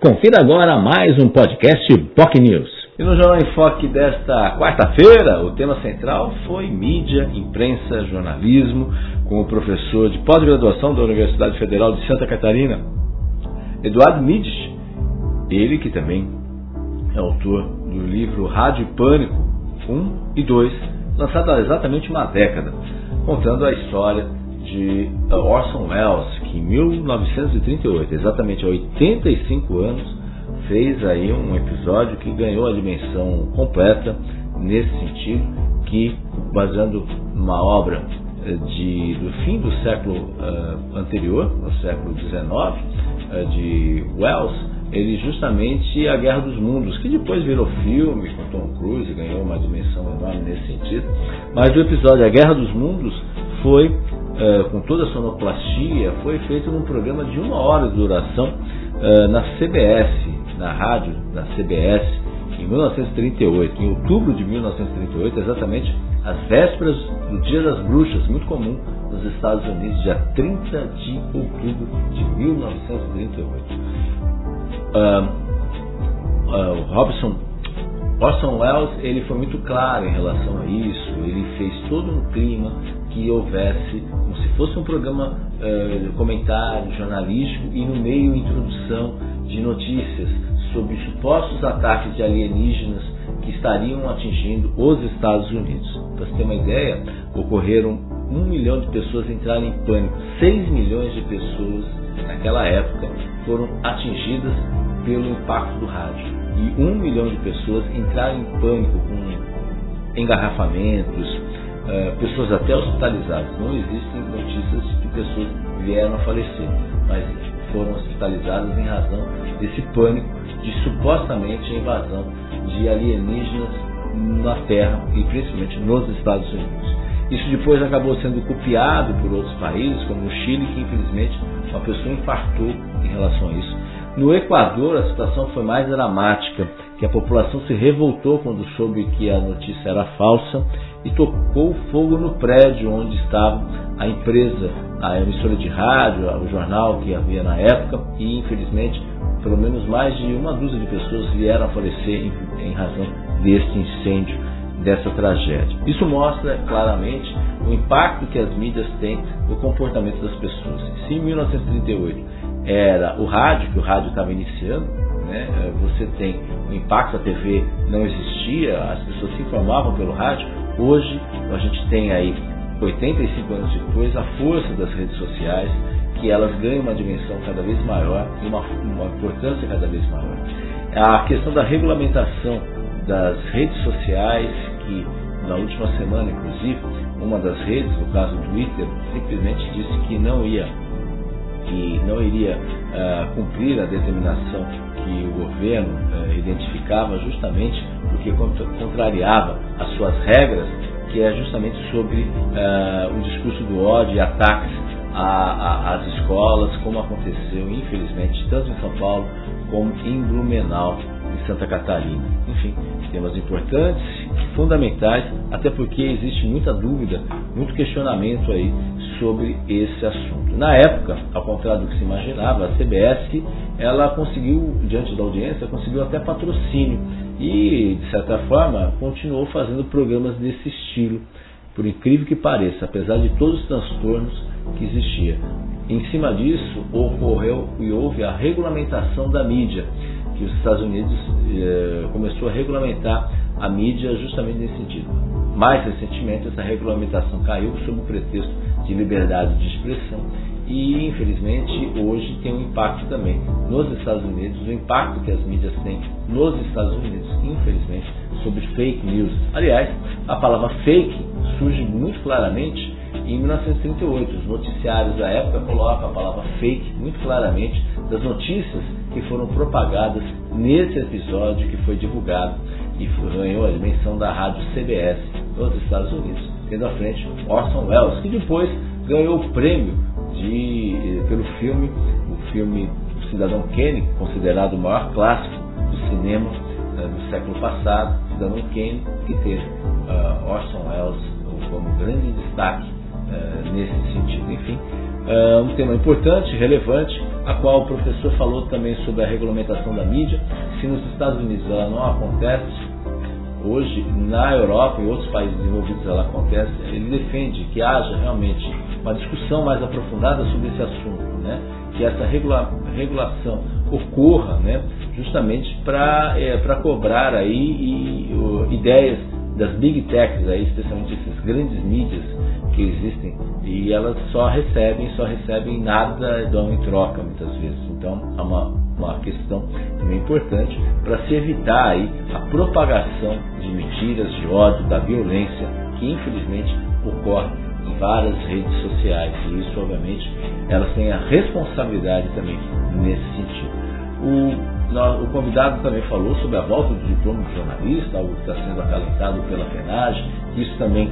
Confira agora mais um podcast POC News. E no Jornal em Foque desta quarta-feira, o tema central foi mídia, imprensa, jornalismo, com o professor de pós-graduação da Universidade Federal de Santa Catarina, Eduardo Mides, ele que também é autor do livro Rádio Pânico 1 e 2, lançado há exatamente uma década, contando a história de Orson Welles, em 1938, exatamente há 85 anos, fez aí um episódio que ganhou a dimensão completa nesse sentido, que baseando numa obra eh, de, do fim do século uh, anterior, no século XIX, uh, de Wells, ele justamente a Guerra dos Mundos, que depois virou filme com Tom Cruise, ganhou uma dimensão enorme nesse sentido. Mas o episódio A Guerra dos Mundos foi, uh, com toda a sonoplastia, foi feito num programa de uma hora de duração uh, na CBS, na rádio da CBS, em 1938, em outubro de 1938, exatamente às vésperas do Dia das Bruxas, muito comum nos Estados Unidos, dia 30 de outubro de 1938. Uh, uh, o Robson Orson Welles ele foi muito claro em relação a isso. Ele fez todo um clima que houvesse, como se fosse um programa uh, comentário jornalístico e no meio introdução de notícias sobre supostos ataques de alienígenas que estariam atingindo os Estados Unidos. Para você ter uma ideia, ocorreram um milhão de pessoas entrarem em pânico, 6 milhões de pessoas naquela época foram atingidas pelo impacto do rádio e um milhão de pessoas entraram em pânico com engarrafamentos, uh, pessoas até hospitalizadas. Não existem notícias de que pessoas vieram a falecer, mas foram hospitalizadas em razão desse pânico de supostamente invasão de alienígenas na Terra e principalmente nos Estados Unidos. Isso depois acabou sendo copiado por outros países, como o Chile, que infelizmente uma pessoa infartou em relação a isso. No Equador, a situação foi mais dramática, que a população se revoltou quando soube que a notícia era falsa e tocou fogo no prédio onde estava a empresa, a emissora de rádio, o jornal que havia na época e infelizmente pelo menos mais de uma dúzia de pessoas vieram a falecer em, em razão deste incêndio, dessa tragédia. Isso mostra claramente o impacto que as mídias têm no comportamento das pessoas. Se em 1938 era o rádio, que o rádio estava iniciando, né, você tem o impacto, a TV não existia, as pessoas se informavam pelo rádio, hoje a gente tem aí 85 anos depois a força das redes sociais, que elas ganham uma dimensão cada vez maior e uma, uma importância cada vez maior. A questão da regulamentação das redes sociais, que na última semana, inclusive, uma das redes, no caso do Twitter, simplesmente disse que não ia que não iria uh, cumprir a determinação que o governo uh, identificava justamente porque contrariava as suas regras, que é justamente sobre uh, o discurso do ódio e ataques às escolas, como aconteceu, infelizmente, tanto em São Paulo como em Blumenau, em Santa Catarina. Enfim, temas importantes, fundamentais, até porque existe muita dúvida, muito questionamento aí sobre esse assunto. Na época, ao contrário do que se imaginava, a CBS ela conseguiu, diante da audiência, conseguiu até patrocínio e, de certa forma, continuou fazendo programas desse estilo, por incrível que pareça, apesar de todos os transtornos que existia. Em cima disso, ocorreu e houve a regulamentação da mídia, que os Estados Unidos eh, começou a regulamentar a mídia justamente nesse sentido. Mais recentemente, essa regulamentação caiu sob o pretexto de liberdade de expressão e, infelizmente, hoje tem um impacto também nos Estados Unidos, o impacto que as mídias têm nos Estados Unidos, infelizmente, sobre fake news. Aliás, a palavra fake surge muito claramente em 1938. Os noticiários da época colocam a palavra fake muito claramente das notícias que foram propagadas nesse episódio que foi divulgado e ganhou a dimensão da rádio CBS nos Estados Unidos, tendo à frente Orson Welles, que depois ganhou o prêmio de, pelo filme, o filme Cidadão Kane, considerado o maior clássico do cinema uh, do século passado, Cidadão Kane, que teve uh, Orson Welles como grande destaque uh, nesse sentido. Enfim, um tema importante, relevante, a qual o professor falou também sobre a regulamentação da mídia. Se nos Estados Unidos ela não acontece, hoje na Europa e outros países desenvolvidos ela acontece, ele defende que haja realmente uma discussão mais aprofundada sobre esse assunto, né? que essa regula regulação ocorra né? justamente para é, cobrar aí e, o, ideias das big techs, aí, especialmente essas grandes mídias que existem, e elas só recebem, só recebem nada, dão em troca muitas vezes. Então é uma uma questão também importante para se evitar aí a propagação de mentiras, de ódio, da violência que infelizmente ocorre em várias redes sociais e isso obviamente elas têm a responsabilidade também nesse sentido. O, o convidado também falou sobre a volta do diploma de jornalista, algo que está sendo acalentado pela FENAGE, isso também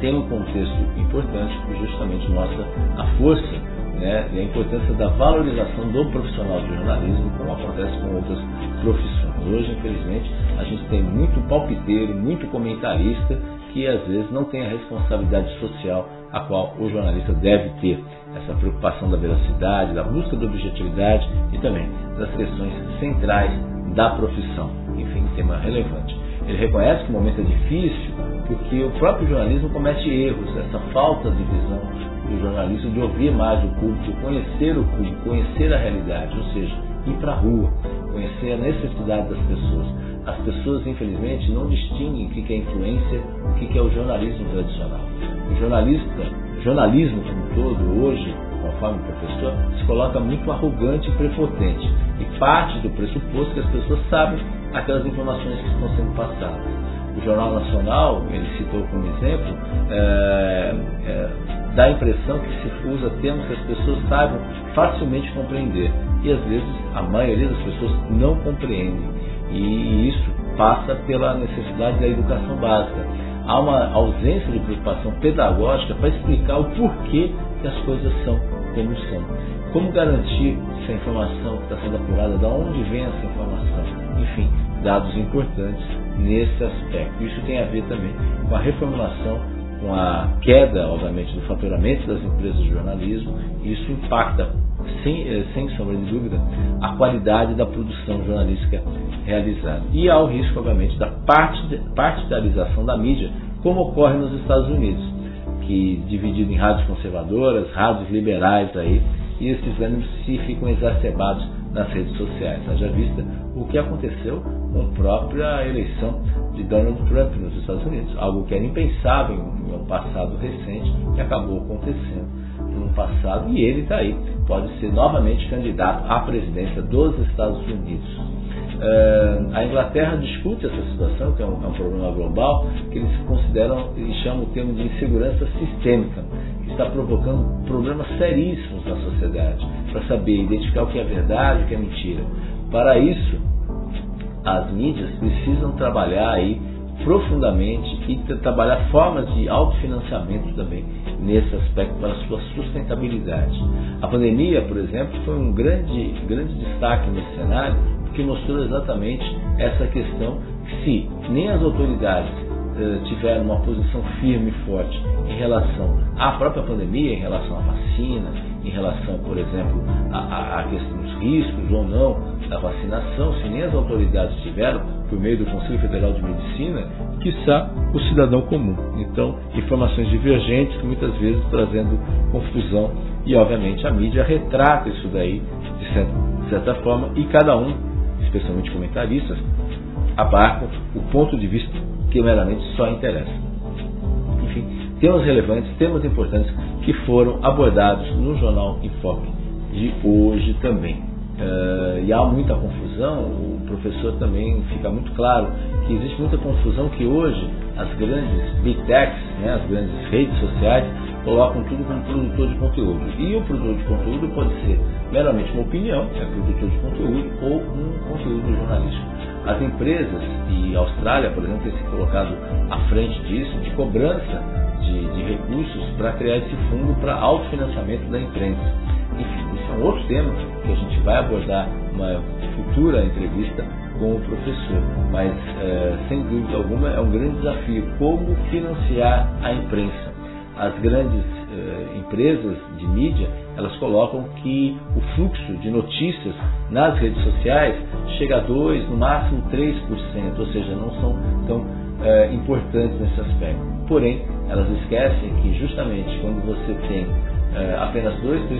tem um contexto importante que justamente mostra a força né, e a importância da valorização do profissional de jornalismo, como acontece com outras profissões. Hoje, infelizmente, a gente tem muito palpiteiro, muito comentarista que às vezes não tem a responsabilidade social a qual o jornalista deve ter. Essa preocupação da veracidade, da busca da objetividade e também das questões centrais da profissão. Enfim, tema relevante. Ele reconhece que o momento é difícil porque o próprio jornalismo comete erros, essa falta de visão do jornalista de ouvir mais o público, conhecer o público, conhecer a realidade, ou seja, ir para a rua, conhecer a necessidade das pessoas. As pessoas, infelizmente, não distinguem o que é influência, o que é o jornalismo tradicional. O jornalista, jornalismo como um todo, hoje, conforme o professor, se coloca muito arrogante e prepotente e parte do pressuposto que as pessoas sabem aquelas informações que estão sendo passadas o Jornal Nacional, ele citou como exemplo, é, é, dá a impressão que se usa termos que as pessoas saibam facilmente compreender. E às vezes a maioria das pessoas não compreendem. E isso passa pela necessidade da educação básica. Há uma ausência de preocupação pedagógica para explicar o porquê que as coisas são como são. Como garantir essa informação que está sendo apurada, de onde vem essa informação? Enfim, dados importantes nesse aspecto. Isso tem a ver também com a reformulação, com a queda, obviamente, do faturamento das empresas de jornalismo. Isso impacta, sem, eh, sem sombra de dúvida, a qualidade da produção jornalística realizada. E há o risco, obviamente, da partidarização da mídia, como ocorre nos Estados Unidos, que dividido em rádios conservadoras, rádios liberais aí, e esses ânimos se ficam exacerbados nas redes sociais. Haja vista o que aconteceu com a própria eleição de Donald Trump nos Estados Unidos, algo que era impensável em um passado recente e acabou acontecendo no passado e ele está aí, pode ser novamente candidato à presidência dos Estados Unidos. Uh, a Inglaterra discute essa situação, que é um, é um, problema global, que eles consideram e chamam o termo de insegurança sistêmica, que está provocando problemas seríssimos na sociedade, para saber identificar o que é verdade e o que é mentira. Para isso, as mídias precisam trabalhar aí profundamente e trabalhar formas de autofinanciamento também nesse aspecto para sua sustentabilidade. A pandemia, por exemplo, foi um grande, grande destaque nesse cenário, porque mostrou exatamente essa questão que se nem as autoridades eh, tiveram uma posição firme e forte em relação à própria pandemia, em relação à vacina, em relação, por exemplo, à, questão dos riscos ou não da vacinação, se nem as autoridades tiveram, por meio do Conselho Federal de Medicina, quiçá o cidadão comum. Então, informações divergentes, muitas vezes trazendo confusão, e obviamente a mídia retrata isso daí de certa, de certa forma, e cada um, especialmente comentaristas, abarcam o ponto de vista que meramente só interessa. Enfim, temas relevantes, temas importantes que foram abordados no Jornal Enfoque de hoje também. Uh, e há muita confusão, o professor também fica muito claro que existe muita confusão que hoje as grandes big techs, né, as grandes redes sociais, colocam tudo como produtor de conteúdo. E o produtor de conteúdo pode ser meramente uma opinião, é produtor de conteúdo, ou um conteúdo jornalístico. As empresas, e a Austrália, por exemplo, tem se colocado à frente disso, de cobrança de, de recursos para criar esse fundo para autofinanciamento da imprensa. Enfim, esse é um outro tema que a gente vai abordar uma futura entrevista com o professor. Mas, é, sem dúvida alguma, é um grande desafio como financiar a imprensa. As grandes uh, empresas de mídia, elas colocam que o fluxo de notícias nas redes sociais chega a 2, no máximo 3%, ou seja, não são tão uh, importantes nesse aspecto. Porém, elas esquecem que justamente quando você tem uh, apenas 2, 3%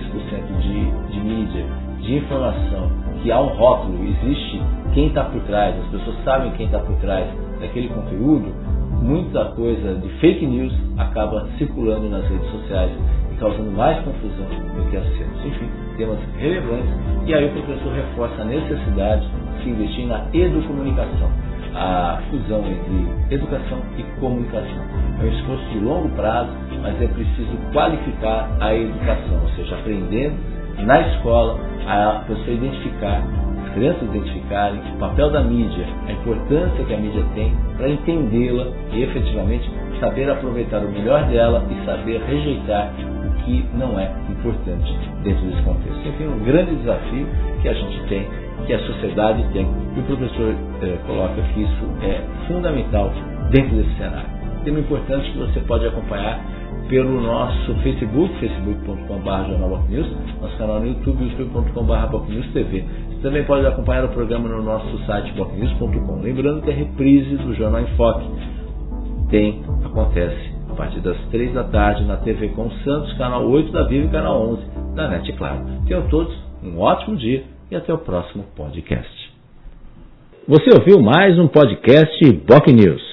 de, de mídia, de informação, que há um rótulo, existe quem está por trás, as pessoas sabem quem está por trás daquele conteúdo, muita coisa de fake news acaba circulando nas redes sociais e causando mais confusão do que acertos. Enfim, temas relevantes. E aí o professor reforça a necessidade de se investir na educomunicação, a fusão entre educação e comunicação. É um esforço de longo prazo, mas é preciso qualificar a educação, ou seja, aprendendo na escola a pessoa identificar crianças identificarem o papel da mídia, a importância que a mídia tem para entendê-la e efetivamente saber aproveitar o melhor dela e saber rejeitar o que não é importante dentro desse contexto. Enfim, um grande desafio que a gente tem, que a sociedade tem, e o professor eh, coloca que isso é fundamental dentro desse cenário. Tema importante que você pode acompanhar pelo nosso Facebook, facebook.com.br nosso canal no YouTube, youtube.com.br TV. Você também pode acompanhar o programa no nosso site bocnews.com. Lembrando que a reprise do Jornal em Foque tem, acontece a partir das 3 da tarde na TV com Santos, canal 8 da Viva e canal 11 da NET Claro. Tenham todos um ótimo dia e até o próximo podcast. Você ouviu mais um podcast Boc News.